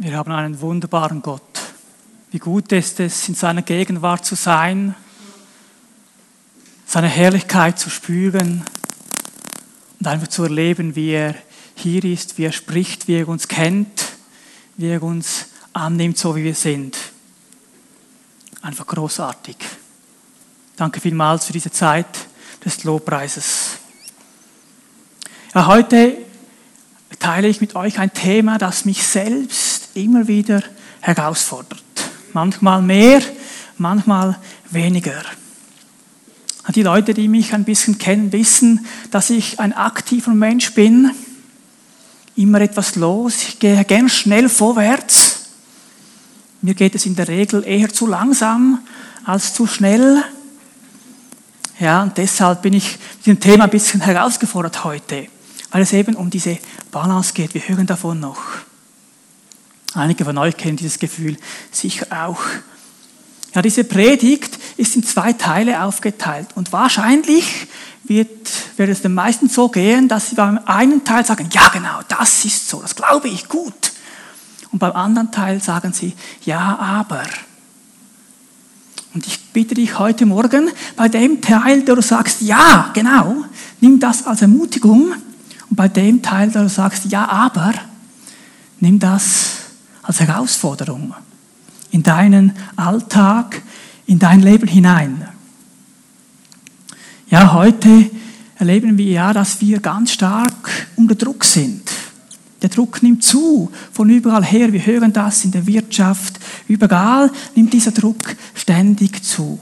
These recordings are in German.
Wir haben einen wunderbaren Gott. Wie gut ist es, in seiner Gegenwart zu sein, seine Herrlichkeit zu spüren und einfach zu erleben, wie er hier ist, wie er spricht, wie er uns kennt, wie er uns annimmt, so wie wir sind. Einfach großartig. Danke vielmals für diese Zeit des Lobpreises. Ja, heute teile ich mit euch ein Thema, das mich selbst immer wieder herausfordert. Manchmal mehr, manchmal weniger. Die Leute, die mich ein bisschen kennen, wissen, dass ich ein aktiver Mensch bin. Immer etwas los. Ich gehe gern schnell vorwärts. Mir geht es in der Regel eher zu langsam als zu schnell. Ja, und deshalb bin ich mit dem Thema ein bisschen herausgefordert heute, weil es eben um diese Balance geht. Wir hören davon noch. Einige von euch kennen dieses Gefühl sicher auch. Ja, diese Predigt ist in zwei Teile aufgeteilt und wahrscheinlich wird, wird es den meisten so gehen, dass sie beim einen Teil sagen, ja genau, das ist so, das glaube ich gut. Und beim anderen Teil sagen sie, ja, aber. Und ich bitte dich heute Morgen, bei dem Teil, der du sagst, ja, genau, nimm das als Ermutigung. Und bei dem Teil, der du sagst, ja, aber, nimm das als Herausforderung in deinen Alltag, in dein Leben hinein. Ja, heute erleben wir ja, dass wir ganz stark unter Druck sind. Der Druck nimmt zu von überall her. Wir hören das in der Wirtschaft. Überall nimmt dieser Druck ständig zu.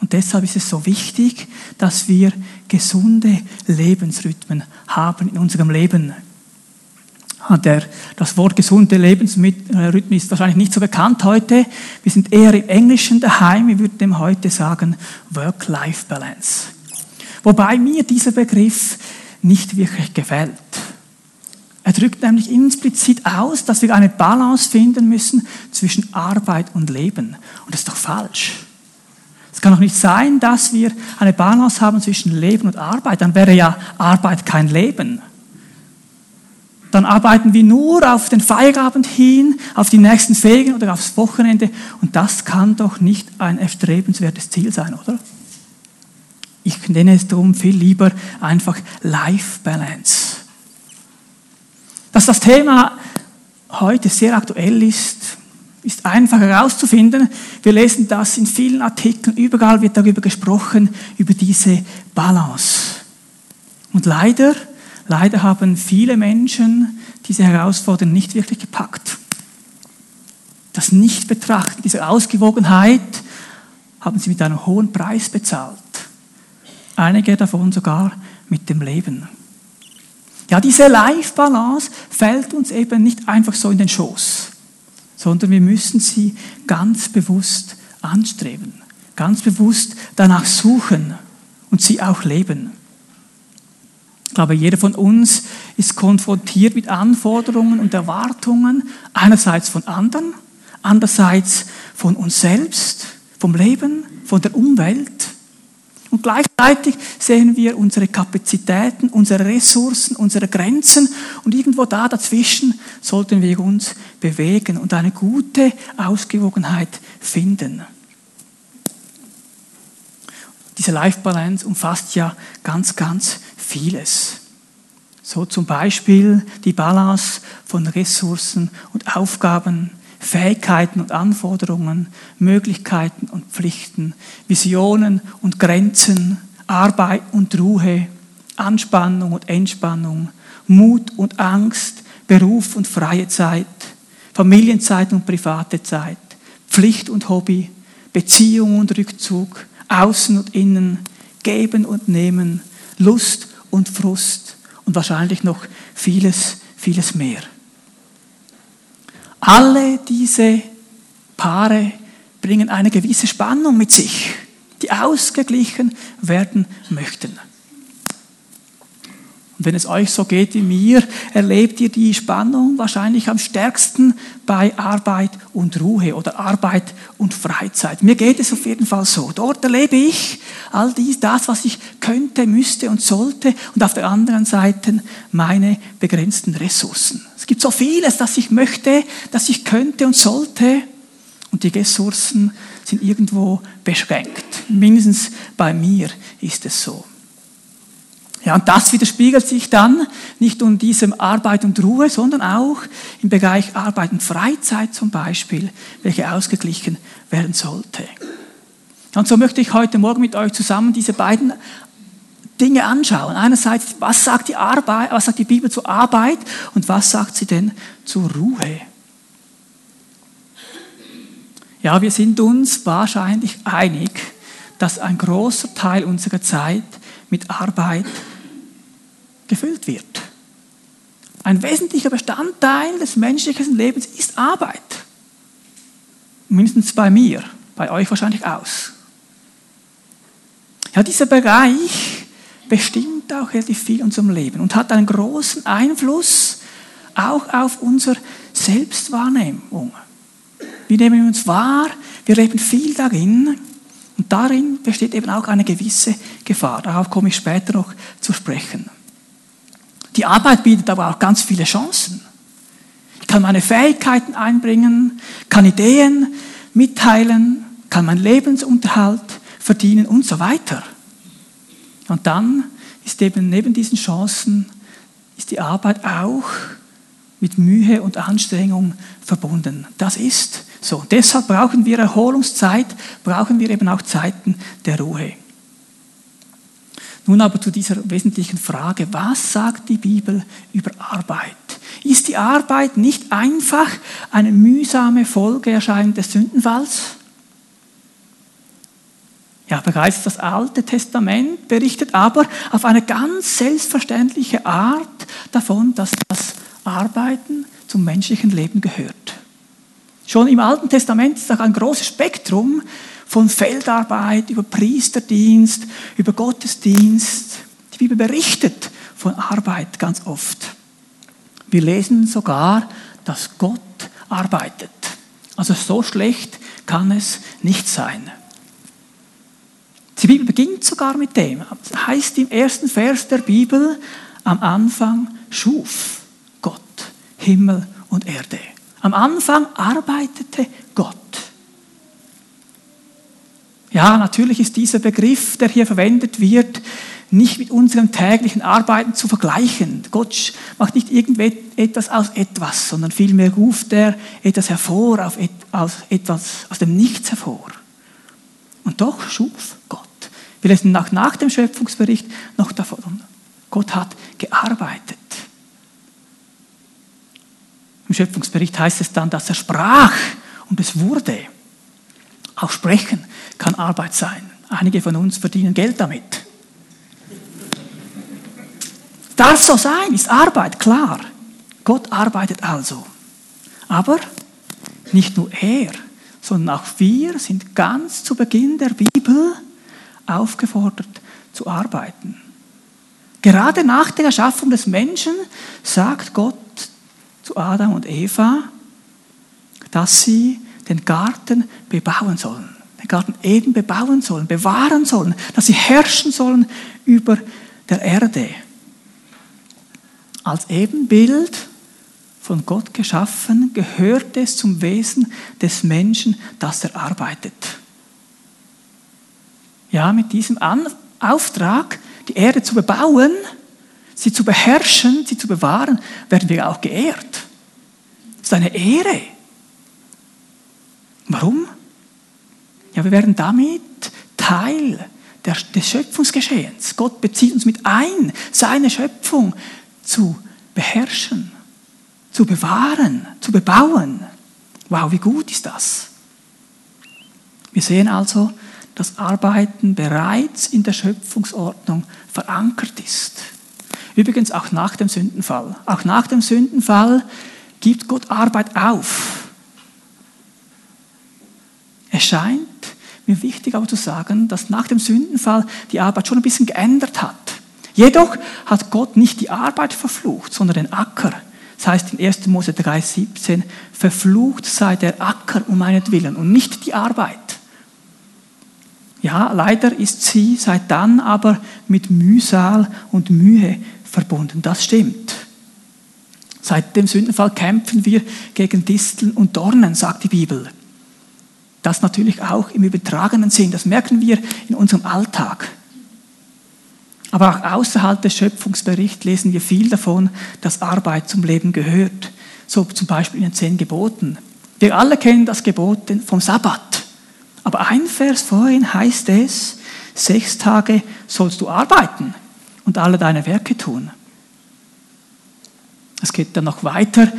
Und deshalb ist es so wichtig, dass wir gesunde Lebensrhythmen haben in unserem Leben. Der, das Wort gesunde Lebensrhythmus ist wahrscheinlich nicht so bekannt heute. Wir sind eher im Englischen daheim. Wir würden dem heute sagen Work-Life-Balance. Wobei mir dieser Begriff nicht wirklich gefällt. Er drückt nämlich implizit aus, dass wir eine Balance finden müssen zwischen Arbeit und Leben. Und das ist doch falsch. Es kann doch nicht sein, dass wir eine Balance haben zwischen Leben und Arbeit. Dann wäre ja Arbeit kein Leben. Dann arbeiten wir nur auf den Feierabend hin, auf die nächsten Ferien oder aufs Wochenende. Und das kann doch nicht ein erstrebenswertes Ziel sein, oder? Ich nenne es darum viel lieber einfach Life Balance. Dass das Thema heute sehr aktuell ist, ist einfach herauszufinden. Wir lesen das in vielen Artikeln, überall wird darüber gesprochen, über diese Balance. Und leider Leider haben viele Menschen diese Herausforderung nicht wirklich gepackt. Das Nichtbetrachten dieser Ausgewogenheit haben sie mit einem hohen Preis bezahlt. Einige davon sogar mit dem Leben. Ja, diese Life-Balance fällt uns eben nicht einfach so in den Schoß, sondern wir müssen sie ganz bewusst anstreben, ganz bewusst danach suchen und sie auch leben. Glaube, jeder von uns ist konfrontiert mit Anforderungen und Erwartungen, einerseits von anderen, andererseits von uns selbst, vom Leben, von der Umwelt. Und gleichzeitig sehen wir unsere Kapazitäten, unsere Ressourcen, unsere Grenzen und irgendwo da dazwischen sollten wir uns bewegen und eine gute Ausgewogenheit finden. Diese Life Balance umfasst ja ganz, ganz vieles. So zum Beispiel die Balance von Ressourcen und Aufgaben, Fähigkeiten und Anforderungen, Möglichkeiten und Pflichten, Visionen und Grenzen, Arbeit und Ruhe, Anspannung und Entspannung, Mut und Angst, Beruf und freie Zeit, Familienzeit und private Zeit, Pflicht und Hobby, Beziehung und Rückzug, Außen und Innen, Geben und Nehmen, Lust und Frust und wahrscheinlich noch vieles, vieles mehr. Alle diese Paare bringen eine gewisse Spannung mit sich, die ausgeglichen werden möchten. Und wenn es euch so geht wie mir, erlebt ihr die Spannung wahrscheinlich am stärksten bei Arbeit und Ruhe oder Arbeit und Freizeit. Mir geht es auf jeden Fall so. Dort erlebe ich all dies, das, was ich könnte, müsste und sollte und auf der anderen Seite meine begrenzten Ressourcen. Es gibt so vieles, das ich möchte, das ich könnte und sollte und die Ressourcen sind irgendwo beschränkt. Mindestens bei mir ist es so. Ja, und das widerspiegelt sich dann nicht nur in diesem Arbeit und Ruhe, sondern auch im Bereich Arbeit und Freizeit zum Beispiel, welche ausgeglichen werden sollte. Und so möchte ich heute Morgen mit euch zusammen diese beiden Dinge anschauen. Einerseits, was sagt die Arbeit, was sagt die Bibel zur Arbeit und was sagt sie denn zur Ruhe? Ja, wir sind uns wahrscheinlich einig, dass ein großer Teil unserer Zeit mit Arbeit gefüllt wird. Ein wesentlicher Bestandteil des menschlichen Lebens ist Arbeit. Mindestens bei mir, bei euch wahrscheinlich aus. Ja, dieser Bereich bestimmt auch relativ viel unserem Leben und hat einen großen Einfluss auch auf unsere Selbstwahrnehmung. Wie nehmen wir uns wahr? Wir leben viel darin und darin besteht eben auch eine gewisse Gefahr. Darauf komme ich später noch zu sprechen. Die Arbeit bietet aber auch ganz viele Chancen. Ich kann meine Fähigkeiten einbringen, kann Ideen mitteilen, kann meinen Lebensunterhalt verdienen und so weiter. Und dann ist eben neben diesen Chancen ist die Arbeit auch mit Mühe und Anstrengung verbunden. Das ist so. Deshalb brauchen wir Erholungszeit, brauchen wir eben auch Zeiten der Ruhe. Nun aber zu dieser wesentlichen Frage, was sagt die Bibel über Arbeit? Ist die Arbeit nicht einfach eine mühsame Folgeerscheinung des Sündenfalls? Ja, bereits das Alte Testament berichtet aber auf eine ganz selbstverständliche Art davon, dass das Arbeiten zum menschlichen Leben gehört. Schon im Alten Testament ist auch ein großes Spektrum von Feldarbeit über Priesterdienst, über Gottesdienst. Die Bibel berichtet von Arbeit ganz oft. Wir lesen sogar, dass Gott arbeitet. Also so schlecht kann es nicht sein. Die Bibel beginnt sogar mit dem. Das heißt im ersten Vers der Bibel, am Anfang schuf Gott Himmel und Erde. Am Anfang arbeitete Gott. Ja, natürlich ist dieser Begriff, der hier verwendet wird, nicht mit unserem täglichen Arbeiten zu vergleichen. Gott macht nicht irgendetwas aus etwas, sondern vielmehr ruft er etwas hervor, aus etwas aus dem Nichts hervor. Und doch schuf Gott. Wir lesen nach, nach dem Schöpfungsbericht noch davon. Gott hat gearbeitet. Im Schöpfungsbericht heißt es dann, dass er sprach und es wurde. Auch sprechen kann Arbeit sein. Einige von uns verdienen Geld damit. Darf so sein, ist Arbeit, klar. Gott arbeitet also. Aber nicht nur er, sondern auch wir sind ganz zu Beginn der Bibel aufgefordert zu arbeiten. Gerade nach der Erschaffung des Menschen sagt Gott zu Adam und Eva, dass sie den Garten bebauen sollen den Garten Eden bebauen sollen, bewahren sollen, dass sie herrschen sollen über der Erde. Als Ebenbild von Gott geschaffen, gehört es zum Wesen des Menschen, dass er arbeitet. Ja, mit diesem Auftrag, die Erde zu bebauen, sie zu beherrschen, sie zu bewahren, werden wir auch geehrt. Das ist eine Ehre. Warum? Ja, wir werden damit Teil des Schöpfungsgeschehens. Gott bezieht uns mit ein, seine Schöpfung zu beherrschen, zu bewahren, zu bebauen. Wow, wie gut ist das? Wir sehen also, dass Arbeiten bereits in der Schöpfungsordnung verankert ist. Übrigens auch nach dem Sündenfall. Auch nach dem Sündenfall gibt Gott Arbeit auf. Es scheint mir wichtig aber zu sagen, dass nach dem Sündenfall die Arbeit schon ein bisschen geändert hat. Jedoch hat Gott nicht die Arbeit verflucht, sondern den Acker, Das heißt in 1. Mose 3,17, verflucht sei der Acker um meinetwillen und nicht die Arbeit. Ja, leider ist sie seit dann aber mit Mühsal und Mühe verbunden. Das stimmt. Seit dem Sündenfall kämpfen wir gegen Disteln und Dornen, sagt die Bibel. Das natürlich auch im übertragenen Sinn. Das merken wir in unserem Alltag. Aber auch außerhalb des Schöpfungsberichts lesen wir viel davon, dass Arbeit zum Leben gehört. So zum Beispiel in den zehn Geboten. Wir alle kennen das Gebot vom Sabbat. Aber ein Vers vorhin heißt es, sechs Tage sollst du arbeiten und alle deine Werke tun. Es geht dann noch weiter.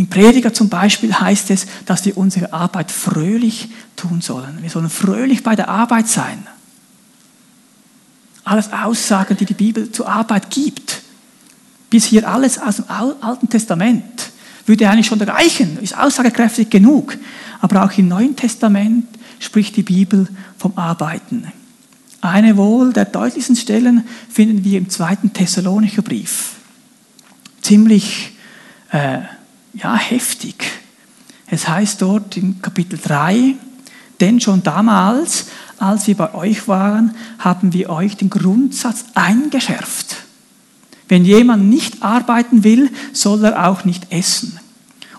Im Prediger zum Beispiel heißt es, dass wir unsere Arbeit fröhlich tun sollen. Wir sollen fröhlich bei der Arbeit sein. Alles Aussagen, die die Bibel zur Arbeit gibt. Bis hier alles aus dem Alten Testament würde eigentlich schon reichen, ist aussagekräftig genug. Aber auch im Neuen Testament spricht die Bibel vom Arbeiten. Eine wohl der deutlichsten Stellen finden wir im zweiten Thessalonicher Brief. Ziemlich äh, ja, heftig. Es heißt dort im Kapitel 3, denn schon damals, als wir bei euch waren, haben wir euch den Grundsatz eingeschärft. Wenn jemand nicht arbeiten will, soll er auch nicht essen.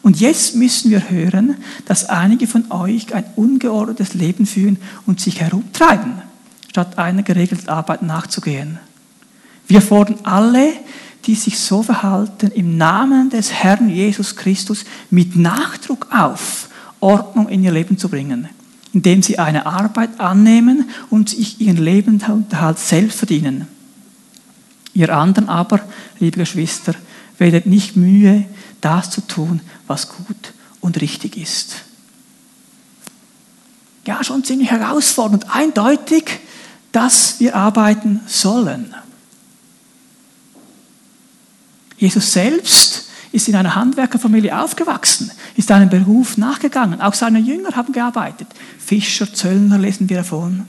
Und jetzt müssen wir hören, dass einige von euch ein ungeordnetes Leben führen und sich herumtreiben, statt einer geregelten Arbeit nachzugehen. Wir fordern alle, die sich so verhalten, im Namen des Herrn Jesus Christus mit Nachdruck auf, Ordnung in ihr Leben zu bringen, indem sie eine Arbeit annehmen und sich ihren Lebensunterhalt selbst verdienen. Ihr anderen aber, liebe Geschwister, werdet nicht Mühe, das zu tun, was gut und richtig ist. Ja, schon ziemlich herausfordernd eindeutig, dass wir arbeiten sollen. Jesus selbst ist in einer Handwerkerfamilie aufgewachsen, ist einem Beruf nachgegangen. Auch seine Jünger haben gearbeitet. Fischer, Zöllner lesen wir davon.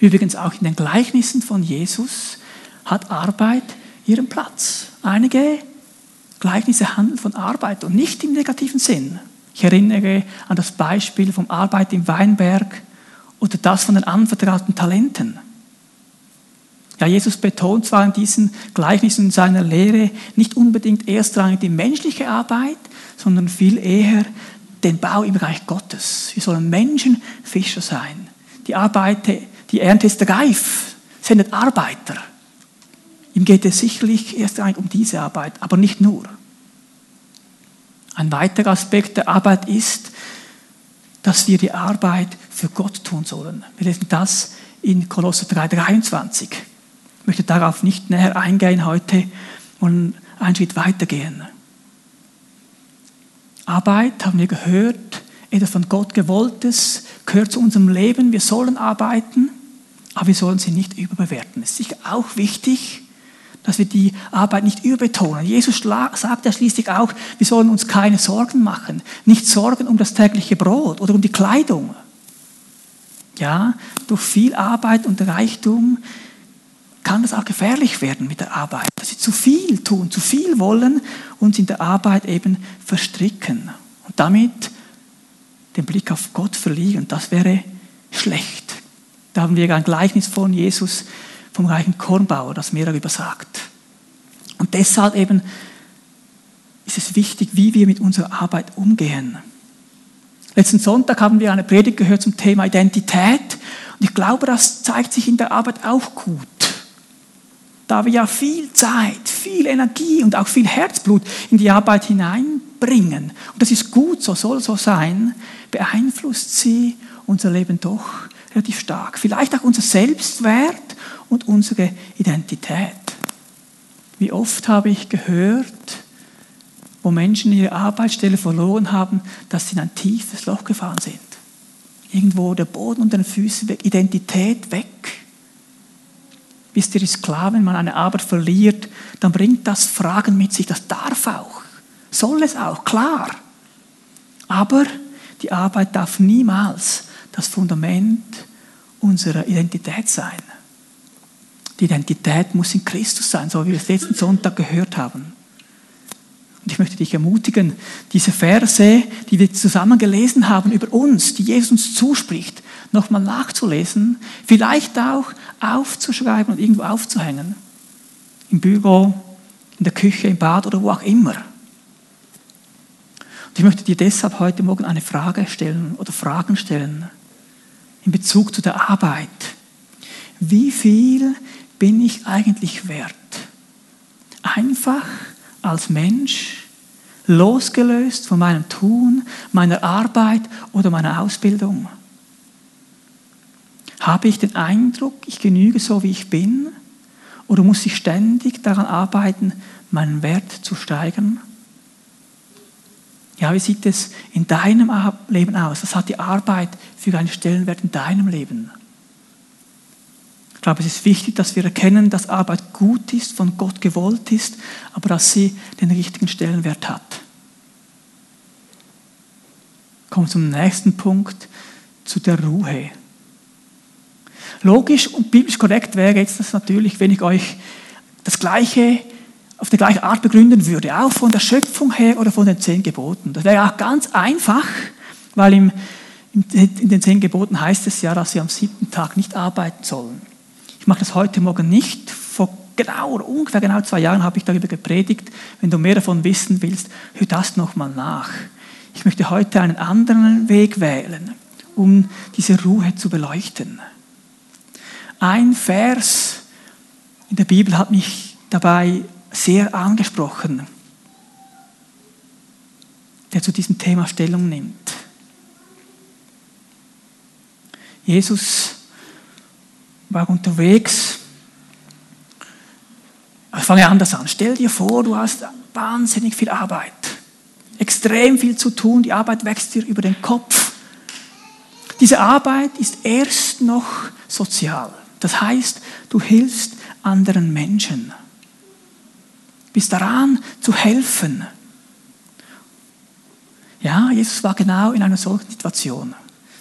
Übrigens auch in den Gleichnissen von Jesus hat Arbeit ihren Platz. Einige Gleichnisse handeln von Arbeit und nicht im negativen Sinn. Ich erinnere an das Beispiel vom Arbeit im Weinberg oder das von den anvertrauten Talenten. Ja, Jesus betont zwar in diesen Gleichnissen in seiner Lehre nicht unbedingt erstrangig die menschliche Arbeit, sondern viel eher den Bau im Reich Gottes. Wir sollen Menschenfischer sein. Die Arbeit, die Ernte ist reif, sendet Arbeiter. Ihm geht es sicherlich erst um diese Arbeit, aber nicht nur. Ein weiterer Aspekt der Arbeit ist, dass wir die Arbeit für Gott tun sollen. Wir lesen das in Kolosser 3,23 möchte darauf nicht näher eingehen heute und einen Schritt weitergehen. Arbeit, haben wir gehört, etwas von Gott gewolltes, gehört zu unserem Leben. Wir sollen arbeiten, aber wir sollen sie nicht überbewerten. Es ist sicher auch wichtig, dass wir die Arbeit nicht überbetonen. Jesus sagt ja schließlich auch, wir sollen uns keine Sorgen machen. Nicht Sorgen um das tägliche Brot oder um die Kleidung. Ja, durch viel Arbeit und Reichtum kann es auch gefährlich werden mit der Arbeit, dass sie zu viel tun, zu viel wollen und in der Arbeit eben verstricken und damit den Blick auf Gott verlieren. Das wäre schlecht. Da haben wir ein Gleichnis von Jesus vom reichen Kornbauer, das mehr darüber sagt. Und deshalb eben ist es wichtig, wie wir mit unserer Arbeit umgehen. Letzten Sonntag haben wir eine Predigt gehört zum Thema Identität und ich glaube, das zeigt sich in der Arbeit auch gut da wir ja viel Zeit, viel Energie und auch viel Herzblut in die Arbeit hineinbringen, und das ist gut, so soll so sein, beeinflusst sie unser Leben doch relativ stark. Vielleicht auch unser Selbstwert und unsere Identität. Wie oft habe ich gehört, wo Menschen ihre Arbeitsstelle verloren haben, dass sie in ein tiefes Loch gefahren sind. Irgendwo der Boden unter den Füßen weg, Identität weg. Wisst ihr, ist klar, wenn man eine Arbeit verliert, dann bringt das Fragen mit sich. Das darf auch. Soll es auch, klar. Aber die Arbeit darf niemals das Fundament unserer Identität sein. Die Identität muss in Christus sein, so wie wir es letzten Sonntag gehört haben. Und ich möchte dich ermutigen, diese Verse, die wir zusammen gelesen haben über uns, die Jesus uns zuspricht, nochmal nachzulesen, vielleicht auch aufzuschreiben und irgendwo aufzuhängen. Im Büro, in der Küche, im Bad oder wo auch immer. Und ich möchte dir deshalb heute Morgen eine Frage stellen oder Fragen stellen in Bezug zu der Arbeit. Wie viel bin ich eigentlich wert? Einfach als Mensch, losgelöst von meinem Tun, meiner Arbeit oder meiner Ausbildung? Habe ich den Eindruck, ich genüge so, wie ich bin? Oder muss ich ständig daran arbeiten, meinen Wert zu steigern? Ja, wie sieht es in deinem Leben aus? Was hat die Arbeit für einen Stellenwert in deinem Leben? Ich glaube, es ist wichtig, dass wir erkennen, dass Arbeit gut ist, von Gott gewollt ist, aber dass sie den richtigen Stellenwert hat. Kommen wir zum nächsten Punkt, zu der Ruhe. Logisch und biblisch korrekt wäre jetzt das natürlich, wenn ich euch das Gleiche auf die gleiche Art begründen würde, auch von der Schöpfung her oder von den zehn Geboten. Das wäre auch ganz einfach, weil im, in den zehn Geboten heißt es ja, dass sie am siebten Tag nicht arbeiten sollen. Ich mache das heute Morgen nicht. Vor genau ungefähr genau zwei Jahren habe ich darüber gepredigt. Wenn du mehr davon wissen willst, hör das nochmal nach. Ich möchte heute einen anderen Weg wählen, um diese Ruhe zu beleuchten. Ein Vers in der Bibel hat mich dabei sehr angesprochen, der zu diesem Thema Stellung nimmt. Jesus war unterwegs. Ich fange anders an. Stell dir vor, du hast wahnsinnig viel Arbeit, extrem viel zu tun, die Arbeit wächst dir über den Kopf. Diese Arbeit ist erst noch sozial. Das heißt, du hilfst anderen Menschen. Bist daran zu helfen. Ja, Jesus war genau in einer solchen Situation.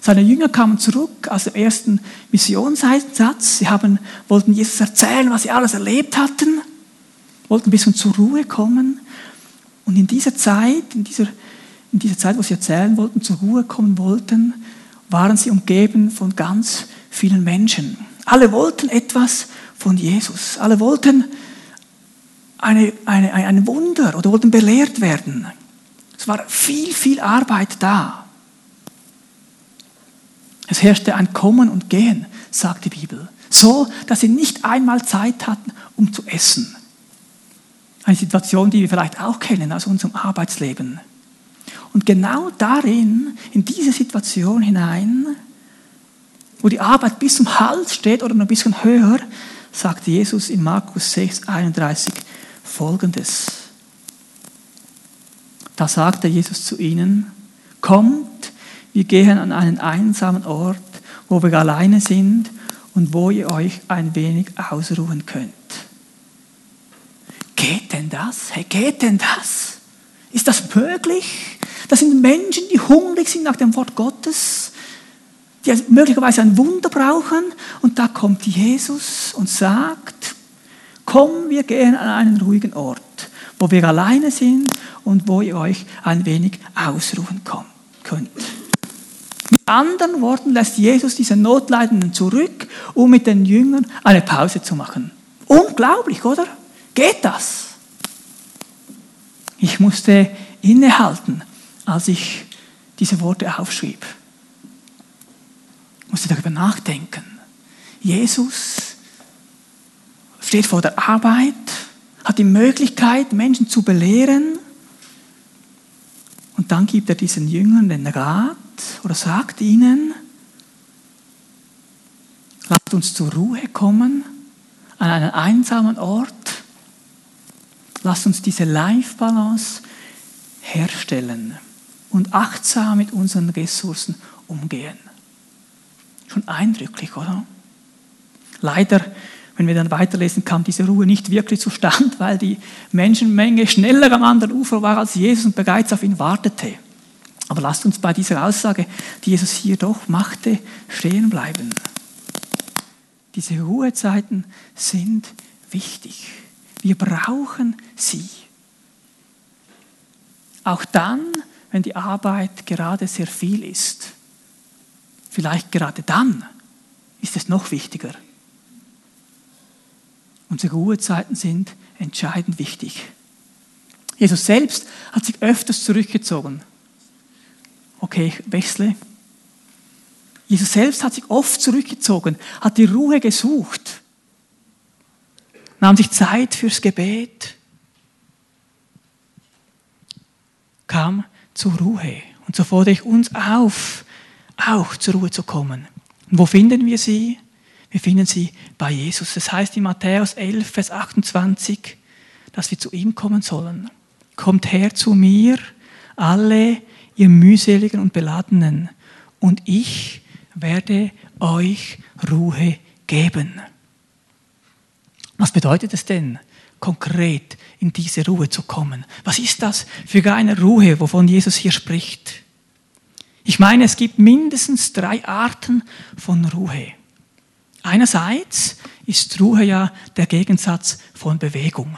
Seine Jünger kamen zurück aus dem ersten Missionseinsatz. Sie haben, wollten Jesus erzählen, was sie alles erlebt hatten, wollten ein bisschen zur Ruhe kommen. Und in dieser Zeit, in dieser, in dieser Zeit, wo sie erzählen wollten, zur Ruhe kommen wollten, waren sie umgeben von ganz vielen Menschen. Alle wollten etwas von Jesus. Alle wollten eine, eine, ein Wunder oder wollten belehrt werden. Es war viel, viel Arbeit da. Es herrschte ein Kommen und Gehen, sagt die Bibel. So, dass sie nicht einmal Zeit hatten, um zu essen. Eine Situation, die wir vielleicht auch kennen aus unserem Arbeitsleben. Und genau darin, in diese Situation hinein, wo die Arbeit bis zum Hals steht oder noch ein bisschen höher, sagt Jesus in Markus 6, 31 folgendes. Da sagte Jesus zu ihnen, kommt, wir gehen an einen einsamen Ort, wo wir alleine sind und wo ihr euch ein wenig ausruhen könnt. Geht denn das? Hey, geht denn das? Ist das möglich? Das sind Menschen, die hungrig sind nach dem Wort Gottes, die möglicherweise ein Wunder brauchen. Und da kommt Jesus und sagt, komm, wir gehen an einen ruhigen Ort, wo wir alleine sind und wo ihr euch ein wenig ausruhen könnt. Mit anderen Worten lässt Jesus diese Notleidenden zurück, um mit den Jüngern eine Pause zu machen. Unglaublich, oder? Geht das? Ich musste innehalten, als ich diese Worte aufschrieb musst du darüber nachdenken. Jesus steht vor der Arbeit, hat die Möglichkeit, Menschen zu belehren. Und dann gibt er diesen Jüngern den Rat oder sagt ihnen, lasst uns zur Ruhe kommen an einen einsamen Ort. Lasst uns diese Life-Balance herstellen und achtsam mit unseren Ressourcen umgehen. Schon eindrücklich, oder? Leider, wenn wir dann weiterlesen, kam diese Ruhe nicht wirklich zustande, weil die Menschenmenge schneller am anderen Ufer war als Jesus und bereits auf ihn wartete. Aber lasst uns bei dieser Aussage, die Jesus hier doch machte, stehen bleiben. Diese Ruhezeiten sind wichtig. Wir brauchen sie. Auch dann, wenn die Arbeit gerade sehr viel ist. Vielleicht gerade dann ist es noch wichtiger. Unsere Ruhezeiten sind entscheidend wichtig. Jesus selbst hat sich öfters zurückgezogen. Okay, ich wechsle. Jesus selbst hat sich oft zurückgezogen, hat die Ruhe gesucht, nahm sich Zeit fürs Gebet, kam zur Ruhe. Und so fordere ich uns auf, auch zur Ruhe zu kommen. Und wo finden wir sie? Wir finden sie bei Jesus. Das heißt in Matthäus 11, Vers 28, dass wir zu ihm kommen sollen. Kommt her zu mir, alle ihr mühseligen und beladenen, und ich werde euch Ruhe geben. Was bedeutet es denn, konkret in diese Ruhe zu kommen? Was ist das für eine Ruhe, wovon Jesus hier spricht? Ich meine, es gibt mindestens drei Arten von Ruhe. Einerseits ist Ruhe ja der Gegensatz von Bewegung.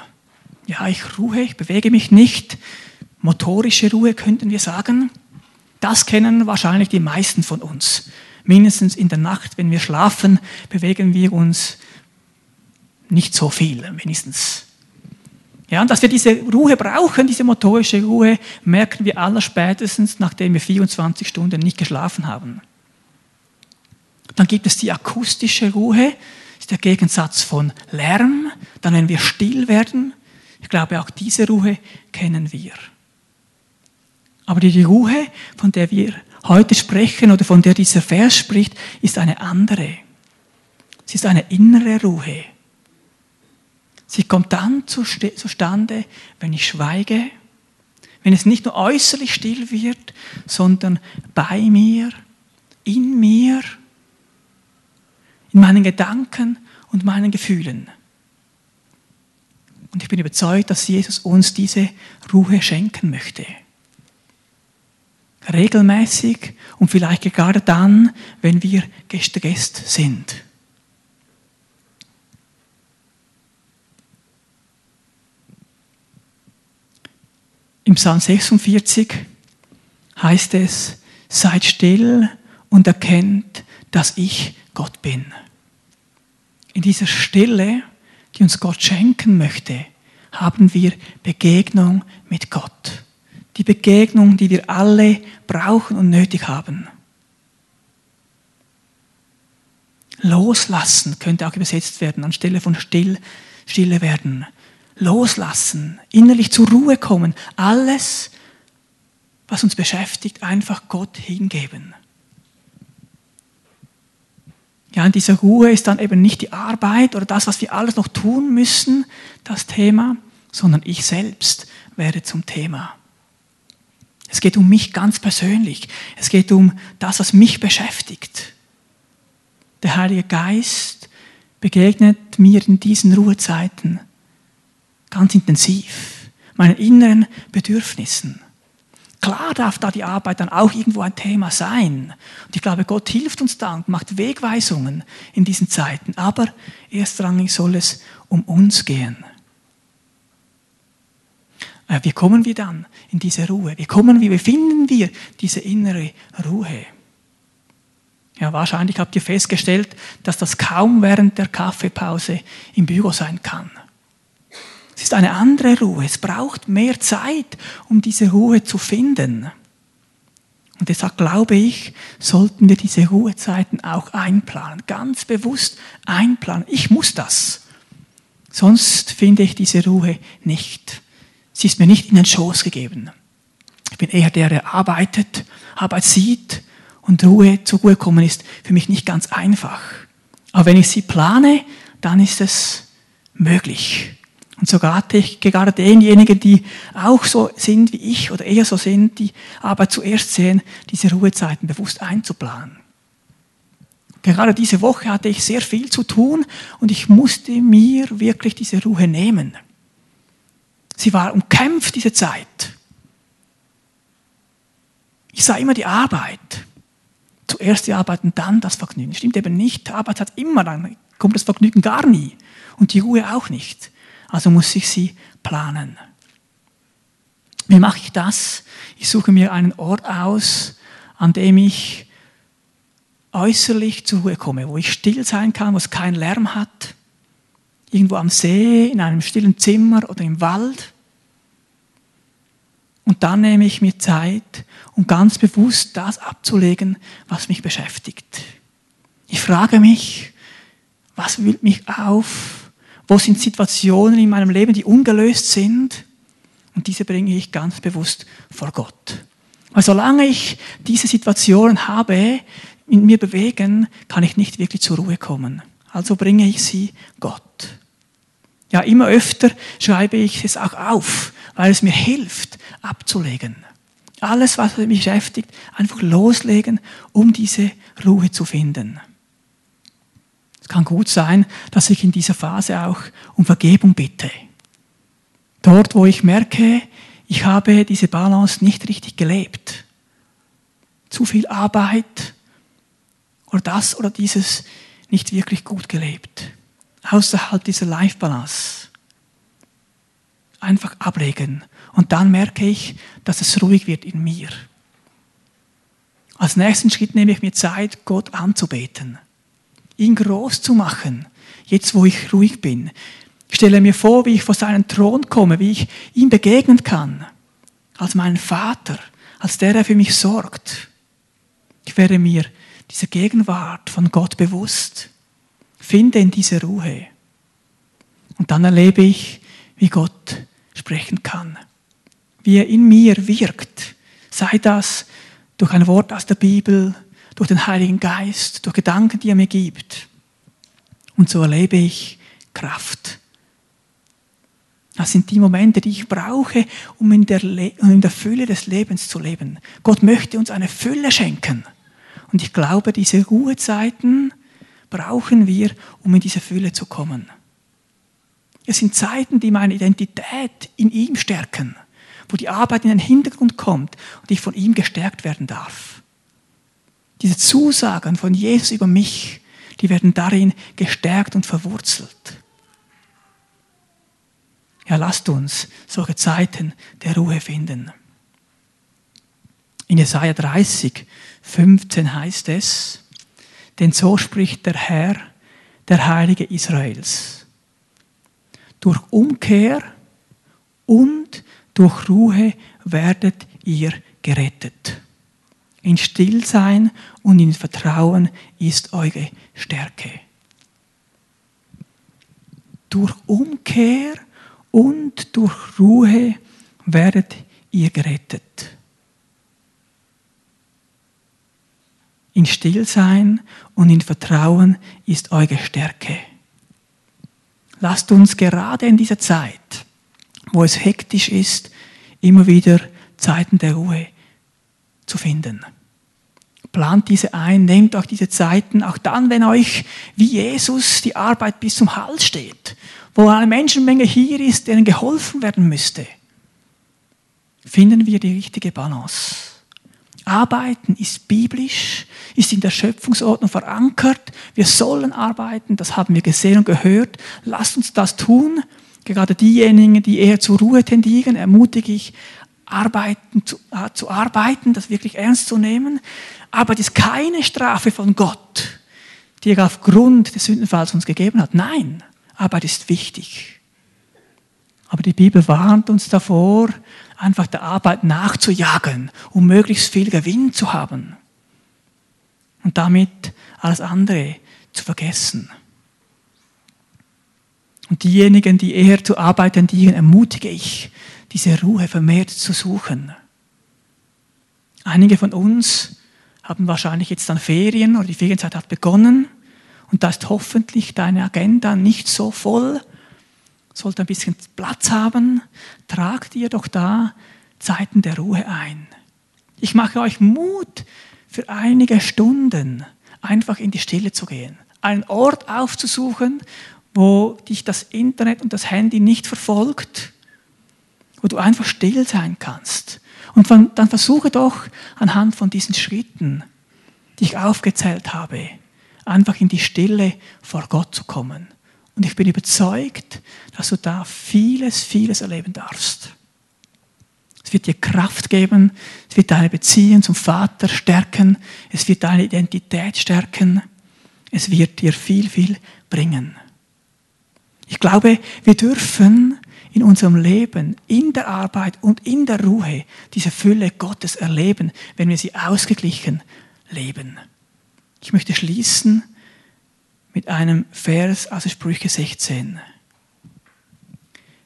Ja, ich ruhe, ich bewege mich nicht. Motorische Ruhe könnten wir sagen. Das kennen wahrscheinlich die meisten von uns. Mindestens in der Nacht, wenn wir schlafen, bewegen wir uns nicht so viel, wenigstens. Ja, und dass wir diese Ruhe brauchen, diese motorische Ruhe, merken wir allerspätestens, nachdem wir 24 Stunden nicht geschlafen haben. Dann gibt es die akustische Ruhe, ist der Gegensatz von Lärm. Dann, wenn wir still werden, ich glaube, auch diese Ruhe kennen wir. Aber die Ruhe, von der wir heute sprechen oder von der dieser Vers spricht, ist eine andere. Sie ist eine innere Ruhe. Sie kommt dann zustande, wenn ich schweige, wenn es nicht nur äußerlich still wird, sondern bei mir, in mir, in meinen Gedanken und meinen Gefühlen. Und ich bin überzeugt, dass Jesus uns diese Ruhe schenken möchte regelmäßig und vielleicht gerade dann, wenn wir gestresst sind. Im Psalm 46 heißt es, seid still und erkennt, dass ich Gott bin. In dieser Stille, die uns Gott schenken möchte, haben wir Begegnung mit Gott die Begegnung, die wir alle brauchen und nötig haben. Loslassen könnte auch übersetzt werden, anstelle von still, stille werden. Loslassen, innerlich zur Ruhe kommen, alles, was uns beschäftigt, einfach Gott hingeben. Ja, in dieser Ruhe ist dann eben nicht die Arbeit oder das, was wir alles noch tun müssen, das Thema, sondern ich selbst werde zum Thema. Es geht um mich ganz persönlich. Es geht um das, was mich beschäftigt. Der Heilige Geist begegnet mir in diesen Ruhezeiten ganz intensiv, meinen inneren Bedürfnissen. Klar darf da die Arbeit dann auch irgendwo ein Thema sein. Und ich glaube, Gott hilft uns da und macht Wegweisungen in diesen Zeiten. Aber erstrangig soll es um uns gehen. Äh, wie kommen wir dann in diese Ruhe? Wie kommen wir, wie finden wir diese innere Ruhe? Ja, wahrscheinlich habt ihr festgestellt, dass das kaum während der Kaffeepause im Büro sein kann. Es ist eine andere Ruhe. Es braucht mehr Zeit, um diese Ruhe zu finden. Und deshalb glaube ich, sollten wir diese Ruhezeiten auch einplanen, ganz bewusst einplanen. Ich muss das. Sonst finde ich diese Ruhe nicht. Sie ist mir nicht in den Schoß gegeben. Ich bin eher der, der arbeitet, Arbeit sieht und Ruhe zur Ruhe kommen ist für mich nicht ganz einfach. Aber wenn ich sie plane, dann ist es möglich. Und sogar gerade denjenigen, die auch so sind wie ich oder eher so sind, die Arbeit zuerst sehen, diese Ruhezeiten bewusst einzuplanen. Gerade diese Woche hatte ich sehr viel zu tun und ich musste mir wirklich diese Ruhe nehmen. Sie war umkämpft, diese Zeit. Ich sah immer die Arbeit. Zuerst die Arbeit und dann das Vergnügen. Stimmt eben nicht. Die Arbeit hat immer, dann kommt das Vergnügen gar nie. Und die Ruhe auch nicht. Also muss ich sie planen. Wie mache ich das? Ich suche mir einen Ort aus, an dem ich äußerlich zur Ruhe komme, wo ich still sein kann, wo es keinen Lärm hat. Irgendwo am See, in einem stillen Zimmer oder im Wald. Und dann nehme ich mir Zeit, um ganz bewusst das abzulegen, was mich beschäftigt. Ich frage mich, was wühlt mich auf? Wo sind Situationen in meinem Leben, die ungelöst sind? Und diese bringe ich ganz bewusst vor Gott. Weil solange ich diese Situationen habe, in mir bewegen, kann ich nicht wirklich zur Ruhe kommen. Also bringe ich sie Gott. Ja, immer öfter schreibe ich es auch auf, weil es mir hilft, abzulegen. Alles, was mich beschäftigt, einfach loslegen, um diese Ruhe zu finden. Es kann gut sein, dass ich in dieser Phase auch um Vergebung bitte. Dort, wo ich merke, ich habe diese Balance nicht richtig gelebt. Zu viel Arbeit, oder das oder dieses nicht wirklich gut gelebt. Außerhalb dieser Life-Balance. Einfach ablegen. Und dann merke ich, dass es ruhig wird in mir. Als nächsten Schritt nehme ich mir Zeit, Gott anzubeten. Ihn groß zu machen. Jetzt, wo ich ruhig bin. Ich stelle mir vor, wie ich vor seinen Thron komme, wie ich ihm begegnen kann. Als meinen Vater, als der, der für mich sorgt. Ich werde mir diese Gegenwart von Gott bewusst. Finde in diese Ruhe. Und dann erlebe ich, wie Gott sprechen kann. Wie er in mir wirkt. Sei das durch ein Wort aus der Bibel, durch den Heiligen Geist, durch Gedanken, die er mir gibt. Und so erlebe ich Kraft. Das sind die Momente, die ich brauche, um in der, Le um in der Fülle des Lebens zu leben. Gott möchte uns eine Fülle schenken. Und ich glaube, diese Ruhezeiten brauchen wir, um in diese Fülle zu kommen. Es sind Zeiten, die meine Identität in ihm stärken, wo die Arbeit in den Hintergrund kommt und ich von ihm gestärkt werden darf. Diese Zusagen von Jesus über mich, die werden darin gestärkt und verwurzelt. Ja, lasst uns solche Zeiten der Ruhe finden. In Jesaja 30, 15 heißt es, denn so spricht der Herr, der Heilige Israels. Durch Umkehr und durch Ruhe werdet ihr gerettet. In Stillsein und in Vertrauen ist eure Stärke. Durch Umkehr und durch Ruhe werdet ihr gerettet. In Stillsein und in Vertrauen ist eure Stärke. Lasst uns gerade in dieser Zeit, wo es hektisch ist, immer wieder Zeiten der Ruhe zu finden. Plant diese ein, nehmt euch diese Zeiten, auch dann, wenn euch wie Jesus die Arbeit bis zum Hals steht, wo eine Menschenmenge hier ist, denen geholfen werden müsste. Finden wir die richtige Balance. Arbeiten ist biblisch, ist in der Schöpfungsordnung verankert. Wir sollen arbeiten, das haben wir gesehen und gehört. Lasst uns das tun. Gerade diejenigen, die eher zur Ruhe tendieren, ermutige ich, arbeiten, zu, äh, zu arbeiten, das wirklich ernst zu nehmen. Das ist keine Strafe von Gott, die er aufgrund des Sündenfalls uns gegeben hat. Nein, Arbeit ist wichtig. Aber die Bibel warnt uns davor, einfach der Arbeit nachzujagen, um möglichst viel Gewinn zu haben und damit alles andere zu vergessen. Und diejenigen, die eher zu Arbeit tendieren, ermutige ich, diese Ruhe vermehrt zu suchen. Einige von uns haben wahrscheinlich jetzt dann Ferien oder die Ferienzeit hat begonnen und da ist hoffentlich deine Agenda nicht so voll, sollte ein bisschen Platz haben, tragt ihr doch da Zeiten der Ruhe ein. Ich mache euch Mut, für einige Stunden einfach in die Stille zu gehen, einen Ort aufzusuchen, wo dich das Internet und das Handy nicht verfolgt, wo du einfach still sein kannst. Und dann versuche doch anhand von diesen Schritten, die ich aufgezählt habe, einfach in die Stille vor Gott zu kommen. Und ich bin überzeugt, dass du da vieles, vieles erleben darfst. Es wird dir Kraft geben. Es wird deine Beziehung zum Vater stärken. Es wird deine Identität stärken. Es wird dir viel, viel bringen. Ich glaube, wir dürfen in unserem Leben, in der Arbeit und in der Ruhe diese Fülle Gottes erleben, wenn wir sie ausgeglichen leben. Ich möchte schließen mit einem Vers aus Sprüche 16.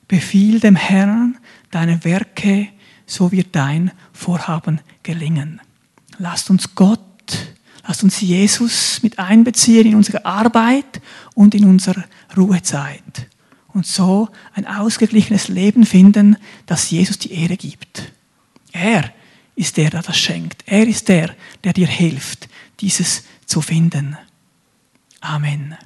Befiehl dem Herrn deine Werke, so wird dein Vorhaben gelingen. Lasst uns Gott, lasst uns Jesus mit einbeziehen in unsere Arbeit und in unsere Ruhezeit. Und so ein ausgeglichenes Leben finden, das Jesus die Ehre gibt. Er ist der, der das schenkt. Er ist der, der dir hilft, dieses zu finden. Amen.